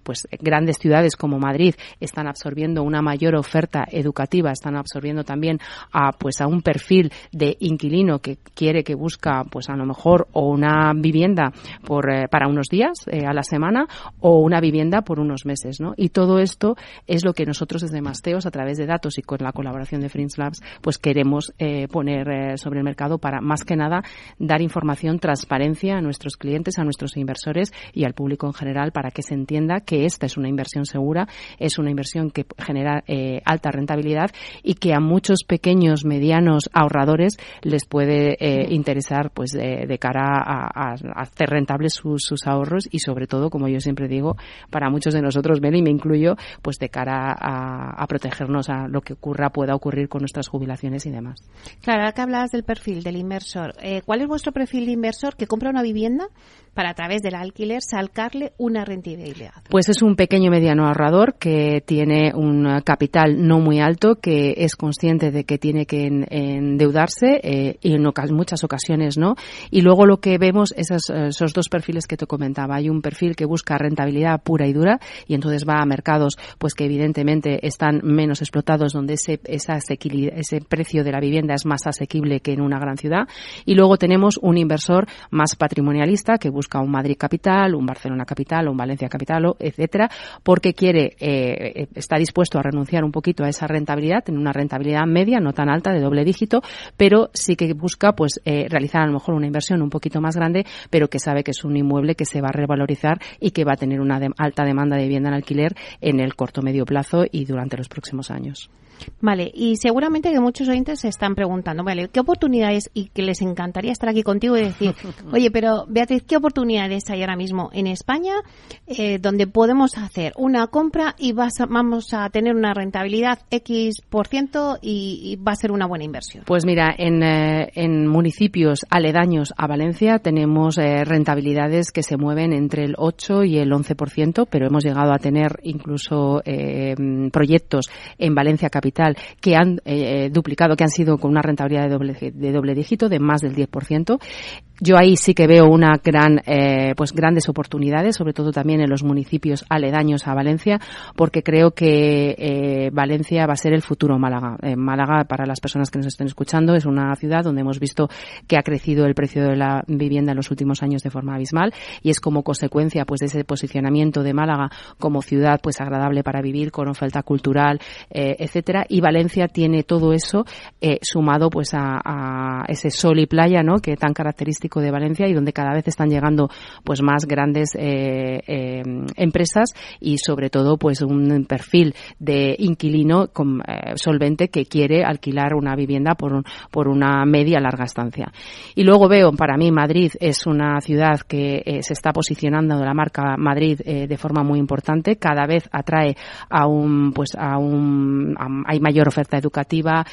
pues grandes ciudades como Madrid están absorbiendo una mayor oferta educativa, están absorbiendo también a pues a un perfil de inquilino que quiere que busca pues a lo mejor o una vivienda por eh, para unos días eh, a la semana o una vivienda por unos meses, ¿no? Y todo esto es lo que nosotros desde Masteos a través de datos y con la colaboración de Fringe Labs pues queremos eh, poner eh, sobre el mercado para más que nada dar información, transparencia a nuestros clientes, a nuestros inversores y al público en general para que se entienda que esta es una inversión segura, es una inversión que genera alta rentabilidad y que a muchos pequeños, medianos ahorradores les puede eh, interesar pues de, de cara a, a, hacer rentables sus, sus, ahorros y sobre todo, como yo siempre digo, para muchos de nosotros, Meli, me incluyo, pues de cara a, a protegernos a lo que ocurra, pueda ocurrir con nuestras jubilaciones y demás. Claro, ahora que hablabas del perfil del inversor, eh, ¿cuál es vuestro perfil de inversor que compra una vivienda para a través del alquiler salcarle una rentabilidad? Pues es un pequeño mediano ahorrador que tiene un capital no muy alto, que es consciente de que tiene que en, endeudarse eh, y en muchas ocasiones no. Y luego lo que vemos es esos, esos dos perfiles que te comentaba. Hay un perfil que busca rentabilidad pura y dura y entonces va a mercados pues que evidentemente están menos explotados donde ese, esa ese precio de la vivienda es más asequible que en una gran ciudad. Y luego tenemos un inversor más patrimonialista que busca un Madrid capital, un Barcelona capital, un Valencia capital, etcétera, porque quiere, eh, está dispuesto a renunciar un poquito a esa rentabilidad, tener una rentabilidad media, no tan alta, de doble dígito, pero sí que busca pues eh, realizar a lo mejor una inversión un poquito más grande, pero que sabe que es un inmueble que se va a revalorizar y que va a tener una de alta demanda de vivienda en alquiler en el corto medio plazo y durante los próximos años. Vale, y seguramente que muchos oyentes se están preguntando, vale, ¿qué oportunidades y que les encantaría estar aquí contigo y decir, oye, pero Beatriz, ¿qué oportunidades hay ahora mismo en España eh, donde podemos hacer una compra y vas vamos a tener una rentabilidad X por ciento y, va a ser una buena inversión? Pues mira, en, eh, en municipios aledaños a Valencia tenemos eh, rentabilidades que se mueven entre el 8 y el 11%, pero hemos llegado a tener incluso proyectos en Valencia Capital que han eh, duplicado, que han sido con una rentabilidad de doble, de doble dígito de más del 10%. Yo ahí sí que veo una gran, eh, pues grandes oportunidades, sobre todo también en los municipios aledaños a Valencia, porque creo que eh, Valencia va a ser el futuro Málaga. Eh, Málaga, para las personas que nos estén escuchando, es una ciudad donde hemos visto que ha crecido el precio de la vivienda en los últimos años de forma abismal y es como consecuencia, pues, de ese posicionamiento de Málaga como ciudad, pues, agradable para vivir, con oferta cultural, eh, etcétera. Y Valencia tiene todo eso eh, sumado, pues, a, a ese sol y playa, ¿no? Que tan característico de Valencia y donde cada vez están llegando pues más grandes eh, eh, empresas y sobre todo pues un perfil de inquilino eh, solvente que quiere alquilar una vivienda por, por una media larga estancia. Y luego veo, para mí Madrid es una ciudad que se está posicionando la marca Madrid de forma muy importante, cada vez atrae a un pues a un hay mayor oferta educativa,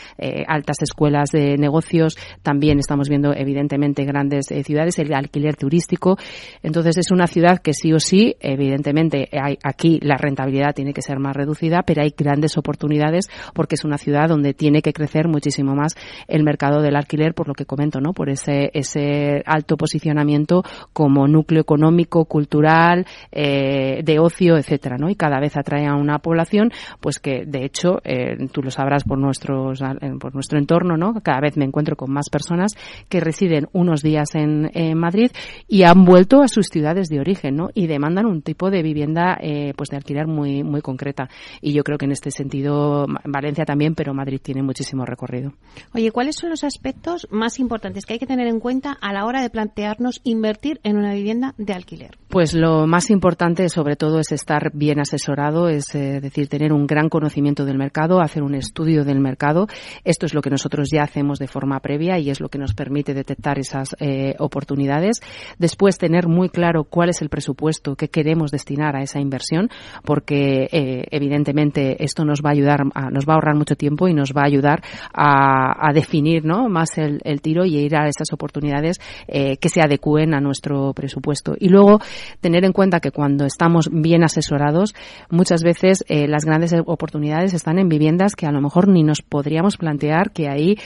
altas escuelas de negocios, también estamos viendo evidentemente grandes eh, ciudades, el alquiler turístico. Entonces es una ciudad que sí o sí, evidentemente, hay, aquí la rentabilidad tiene que ser más reducida, pero hay grandes oportunidades porque es una ciudad donde tiene que crecer muchísimo más el mercado del alquiler, por lo que comento, ¿no? Por ese, ese alto posicionamiento como núcleo económico, cultural, eh, de ocio, etcétera, ¿no? Y cada vez atrae a una población, pues que de hecho, eh, tú lo sabrás por nuestros, por nuestro entorno, ¿no? Cada vez me encuentro con más personas que residen unos días en, Madrid y han vuelto a sus ciudades de origen, ¿no? Y demandan un tipo de vivienda, eh, pues de alquiler muy, muy concreta. Y yo creo que en este sentido Valencia también, pero Madrid tiene muchísimo recorrido. Oye, ¿cuáles son los aspectos más importantes que hay que tener en cuenta a la hora de plantearnos invertir en una vivienda de alquiler? Pues lo más importante, sobre todo, es estar bien asesorado, es eh, decir, tener un gran conocimiento del mercado, hacer un estudio del mercado. Esto es lo que nosotros ya hacemos de forma previa y es lo que nos permite detectar esas eh, oportunidades. Después, tener muy claro cuál es el presupuesto que queremos destinar a esa inversión, porque eh, evidentemente esto nos va a ayudar, nos va a ahorrar mucho tiempo y nos va a ayudar a, definir ¿no? más el, tiro y ir a esas oportunidades eh, que se adecúen a nuestro presupuesto. Y luego, tener en cuenta que cuando estamos bien asesorados, muchas veces eh, las grandes oportunidades están en viviendas que a lo mejor ni nos podríamos plantear que ahí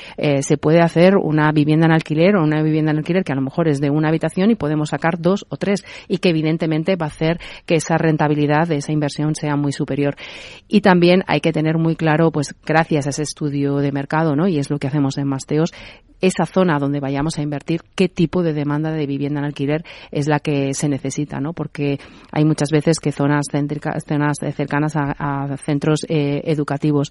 se puede hacer una vivienda en alquiler o una vivienda en alquiler que a lo mejor es de una habitación y podemos sacar dos o tres y que evidentemente va a hacer que esa rentabilidad de esa inversión sea muy superior. Y también hay que tener muy claro, pues gracias a ese estudio de mercado, ¿no? Y es lo que hacemos en Masteos, esa zona donde vayamos a invertir, qué tipo de demanda de vivienda en alquiler es la que se necesita, ¿no? Porque hay muchas veces que zonas céntricas, zonas cercanas a, centros eh, educativos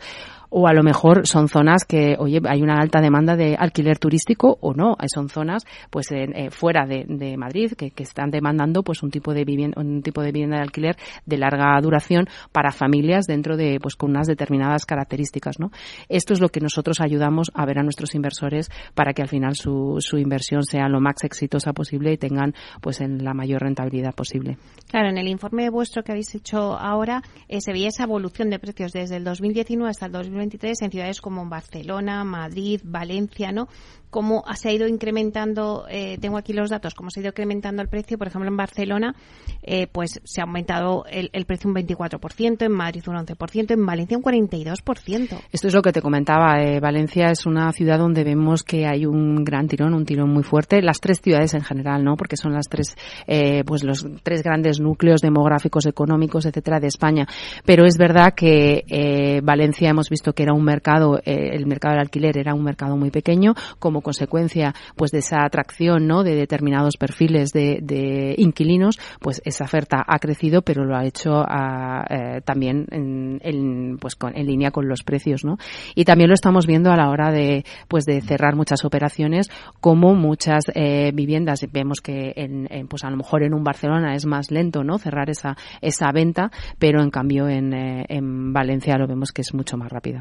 o a lo mejor son zonas que, oye, hay una alta demanda de alquiler turístico o no, son zonas pues eh, fuera de, Madrid que, están demandando pues un tipo de vivienda, un tipo de vivienda de alquiler de larga duración para familias dentro de pues con unas determinadas características, ¿no? Esto es lo que nosotros ayudamos a ver a nuestros inversores para que al final su, su inversión sea lo más exitosa posible y tengan pues en la mayor rentabilidad posible. Claro, en el informe vuestro que habéis hecho ahora eh, se veía esa evolución de precios desde el 2019 hasta el 2020 en ciudades como Barcelona, Madrid, Valencia, ¿no? cómo se ha ido incrementando, eh, tengo aquí los datos, cómo se ha ido incrementando el precio. Por ejemplo, en Barcelona, eh, pues se ha aumentado el, precio un 24%, en Madrid un 11%, en Valencia un 42%. Esto es lo que te comentaba. Eh, Valencia es una ciudad donde vemos que hay un gran tirón, un tirón muy fuerte. Las tres ciudades en general, ¿no? Porque son las tres, pues los tres grandes núcleos demográficos, económicos, etcétera, de España. Pero es verdad que Valencia hemos visto que era un mercado, el mercado del alquiler era un mercado muy pequeño, como consecuencia pues de esa atracción ¿no? de determinados perfiles de, inquilinos, pues esa oferta ha crecido, pero lo ha hecho ah, eh, también en, pues en línea con los precios, ¿no? Y también lo estamos viendo a la hora de pues de cerrar muchas operaciones, como muchas eh, viviendas vemos que en, pues a lo mejor en un Barcelona es más lento, ¿no? Cerrar esa esa venta, pero en cambio en, eh, en Valencia lo vemos que es mucho más rápida.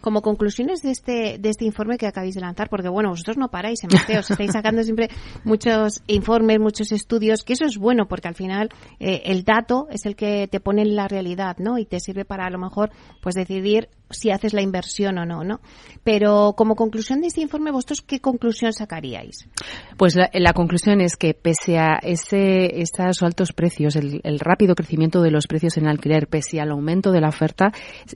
Como conclusiones de este, de este informe que acabáis de lanzar, porque bueno, vosotros no paráis en Mateos, estáis sacando siempre muchos informes, muchos estudios, que eso es bueno porque al final eh, el dato es el que te pone en la realidad, ¿no? Y te sirve para a lo mejor pues decidir si haces la inversión o no, ¿no? Pero como conclusión de este informe, ¿vosotros qué conclusión sacaríais? Pues la, conclusión es que pese a ese, estos altos precios, el, rápido crecimiento de los precios en alquiler, pese al aumento de la oferta,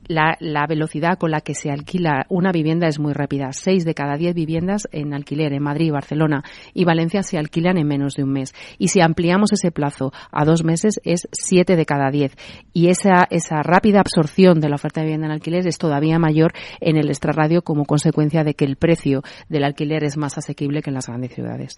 la, la, velocidad con la que se alquila una vivienda es muy rápida. Seis de cada diez viviendas en alquiler en Madrid, Barcelona y Valencia se alquilan en menos de un mes. Y si ampliamos ese plazo a dos meses, es siete de cada diez. Y esa, esa rápida absorción de la oferta de vivienda en alquiler es todavía mayor en el extrarradio como consecuencia de que el precio del alquiler es más asequible que en las grandes ciudades.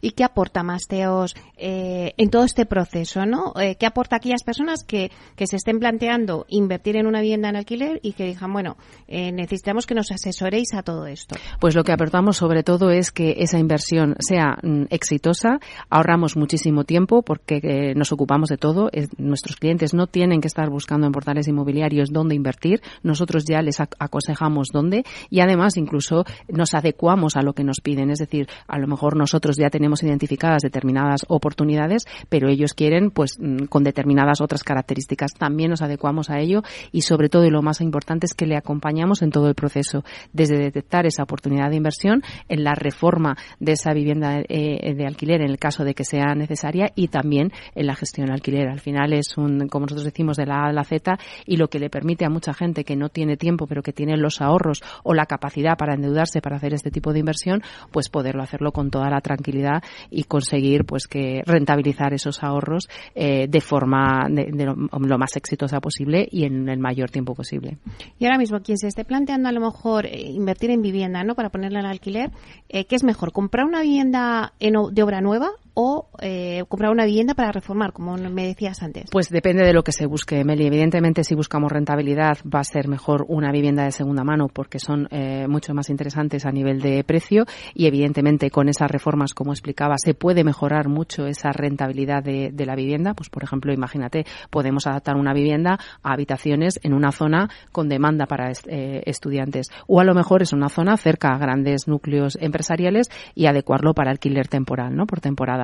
¿Y qué aporta Masteos eh, en todo este proceso? ¿no? Eh, ¿Qué aporta a aquellas personas que, que se estén planteando invertir en una vivienda en alquiler y que bueno, eh, necesitamos que nos asesoréis a todo esto? Pues lo que aportamos sobre todo es que esa inversión sea mm, exitosa, ahorramos muchísimo tiempo porque nos ocupamos de todo, nuestros clientes no tienen que estar buscando en portales inmobiliarios dónde invertir, nosotros ya les aconsejamos dónde y además incluso nos adecuamos a lo que nos piden. Es decir, a lo mejor nosotros ya tenemos identificadas determinadas oportunidades, pero ellos quieren, pues, mm, con determinadas otras características. También nos adecuamos a ello y sobre todo y lo más importante que le acompañamos en todo el proceso, desde detectar esa oportunidad de inversión, en la reforma de esa vivienda eh, de alquiler en el caso de que sea necesaria y también en la gestión alquiler. Al final es un, como nosotros decimos, de la A a la Z y lo que le permite a mucha gente que no tiene tiempo, pero que tiene los ahorros o la capacidad para endeudarse para hacer este tipo de inversión, pues poderlo hacerlo con toda la tranquilidad y conseguir pues que rentabilizar esos ahorros eh, de forma de, lo, más exitosa posible y en el mayor tiempo posible. Y ahora mismo quien se esté planteando a lo mejor eh, invertir en vivienda, ¿no? Para ponerla en alquiler, eh, ¿qué es mejor? ¿Comprar una vivienda en, de obra nueva o eh, comprar una vivienda para reformar, como me decías antes? Pues depende de lo que se busque, Meli. Evidentemente, si buscamos rentabilidad, va a ser mejor una vivienda de segunda mano porque son eh, mucho más interesantes a nivel de precio y, evidentemente, con esas reformas, como explicaba, se puede mejorar mucho esa rentabilidad de, la vivienda. Pues, por ejemplo, imagínate, podemos adaptar una vivienda a habitaciones en una zona con demanda para eh, estudiantes o a lo mejor es una zona cerca a grandes núcleos empresariales y adecuarlo para alquiler temporal, ¿no? Por temporada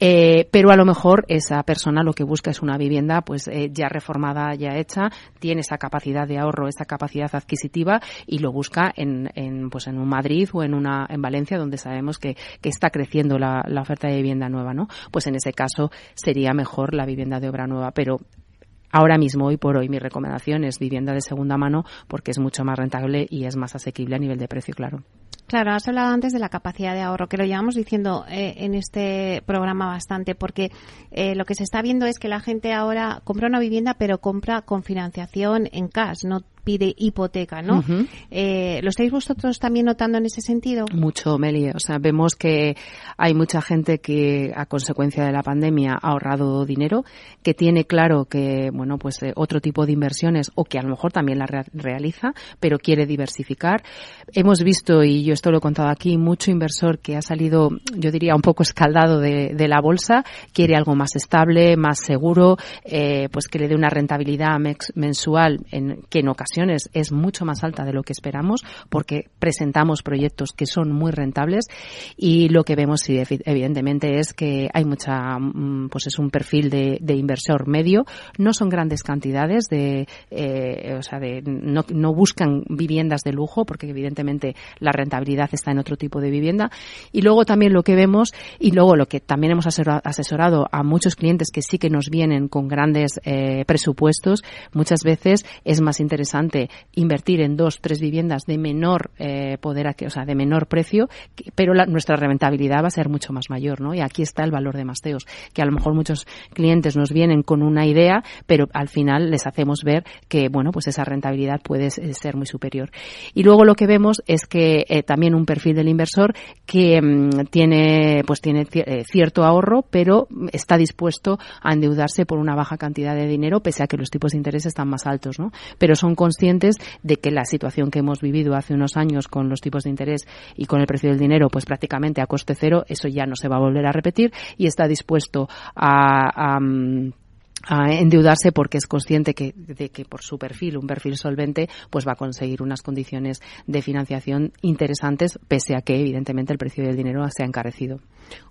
eh, pero a lo mejor esa persona lo que busca es una vivienda pues eh, ya reformada, ya hecha, tiene esa capacidad de ahorro, esa capacidad adquisitiva y lo busca en, en pues en un Madrid o en una en Valencia donde sabemos que, que está creciendo la, oferta de vivienda nueva, ¿no? Pues en ese caso sería mejor la vivienda de obra nueva, pero Ahora mismo, hoy por hoy, mi recomendación es vivienda de segunda mano porque es mucho más rentable y es más asequible a nivel de precio, claro. Claro, has hablado antes de la capacidad de ahorro, que lo llevamos diciendo eh, en este programa bastante, porque eh, lo que se está viendo es que la gente ahora compra una vivienda, pero compra con financiación en cash, no pide hipoteca, ¿no? eh, ¿Lo estáis vosotros también notando en ese sentido? Mucho, Meli. O sea, vemos que hay mucha gente que a consecuencia de la pandemia ha ahorrado dinero, que tiene claro que, bueno, pues eh, otro tipo de inversiones o que a lo mejor también la realiza, pero quiere diversificar. Hemos visto, y yo esto lo he contado aquí, mucho inversor que ha salido, yo diría, un poco escaldado de, de la bolsa, quiere algo más estable, más seguro, eh, pues que le dé una rentabilidad mensual en, que en ocasiones es mucho más alta de lo que esperamos porque presentamos proyectos que son muy rentables y lo que vemos evidentemente es que hay mucha mm, pues es un perfil de, inversor medio. No son grandes cantidades de eh, o sea de no, no buscan viviendas de lujo porque evidentemente la rentabilidad está en otro tipo de vivienda. Y luego también lo que vemos y luego lo que también hemos asesorado a muchos clientes que sí que nos vienen con grandes eh, presupuestos muchas veces es más interesante invertir en dos, tres viviendas de menor eh, poder, o sea, de menor precio, pero nuestra rentabilidad va a ser mucho más mayor, ¿no? Y aquí está el valor de Masteos, que a lo mejor muchos clientes nos vienen con una idea, pero al final les hacemos ver que, bueno, pues esa rentabilidad puede ser muy superior. Y luego lo que vemos es que eh, también un perfil del inversor que mm, tiene, pues tiene eh, cierto ahorro, pero está dispuesto a endeudarse por una baja cantidad de dinero, pese a que los tipos de interés están más altos, ¿no? Pero son conscientes de que la situación que hemos vivido hace unos años con los tipos de interés y con el precio del dinero, pues prácticamente a coste cero, eso ya no se va a volver a repetir y está dispuesto a, a endeudarse porque es consciente que, de que por su perfil, un perfil solvente, pues va a conseguir unas condiciones de financiación interesantes, pese a que evidentemente el precio del dinero se ha encarecido.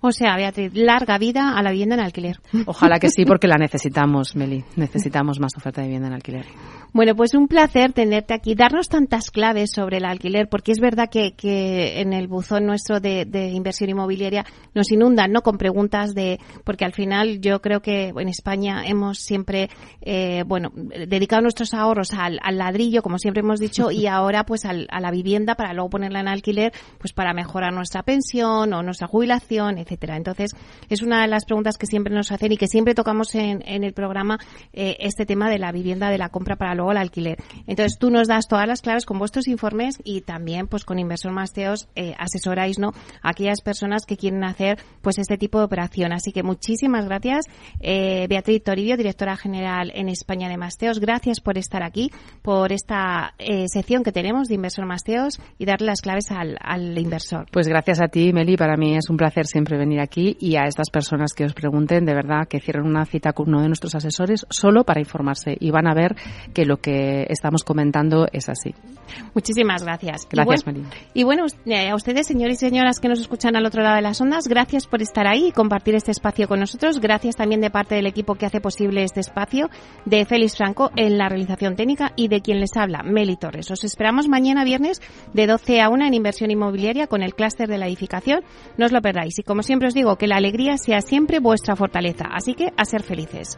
O sea, Beatriz, larga vida a la vivienda en alquiler. Ojalá que sí, porque la necesitamos, Meli. Necesitamos más oferta de vivienda en alquiler. Bueno, pues un placer tenerte aquí, darnos tantas claves sobre el alquiler, porque es verdad que, que en el buzón nuestro de, de, inversión inmobiliaria nos inundan, ¿no? Con preguntas de, porque al final yo creo que en España hemos siempre, eh, bueno, dedicado nuestros ahorros al, al, ladrillo, como siempre hemos dicho, y ahora pues al, a la vivienda para luego ponerla en alquiler, pues para mejorar nuestra pensión o nuestra jubilación, etcétera. Entonces, es una de las preguntas que siempre nos hacen y que siempre tocamos en, en el programa eh, este tema de la vivienda, de la compra para luego el alquiler. Entonces tú nos das todas las claves con vuestros informes y también pues con Inversor Masteos eh, asesoráis ¿no? a aquellas personas que quieren hacer pues este tipo de operación. Así que muchísimas gracias eh, Beatriz Toribio, directora general en España de Masteos. Gracias por estar aquí, por esta eh, sección que tenemos de Inversor Masteos y darle las claves al, al inversor. Pues gracias a ti, Meli. Para mí es un placer siempre venir aquí y a estas personas que os pregunten, de verdad, que cierren una cita con uno de nuestros asesores solo para informarse y van a ver que lo que estamos comentando es así. Muchísimas gracias. Gracias, y bueno, Y bueno, a ustedes, señores y señoras que nos escuchan al otro lado de las ondas, gracias por estar ahí y compartir este espacio con nosotros. Gracias también de parte del equipo que hace posible este espacio, de Félix Franco en la realización técnica y de quien les habla, Meli Torres. Os esperamos mañana viernes de 12 a 1 en inversión inmobiliaria con el clúster de la edificación. No os lo perdáis. Y como siempre os digo, que la alegría sea siempre vuestra fortaleza. Así que a ser felices.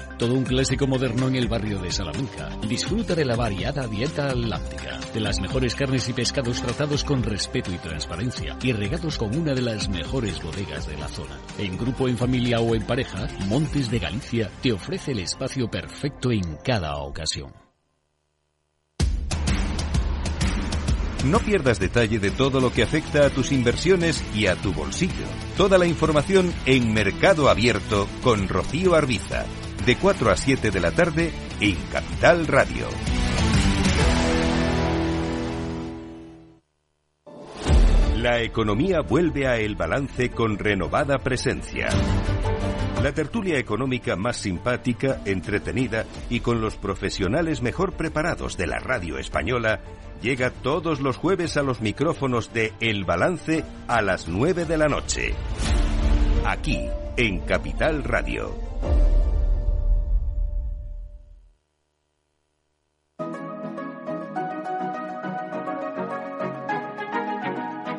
Todo un clásico moderno en el barrio de Salamanca. Disfruta de la variada dieta atlántica, de las mejores carnes y pescados tratados con respeto y transparencia y regados con una de las mejores bodegas de la zona. En grupo, en familia o en pareja, Montes de Galicia te ofrece el espacio perfecto en cada ocasión. No pierdas detalle de todo lo que afecta a tus inversiones y a tu bolsillo. Toda la información en Mercado Abierto con Rocío Arbiza, de 4 a 7 de la tarde en Capital Radio. La economía vuelve a El Balance con renovada presencia. La tertulia económica más simpática, entretenida y con los profesionales mejor preparados de la radio española llega todos los jueves a los micrófonos de El Balance a las 9 de la noche. Aquí, en Capital Radio.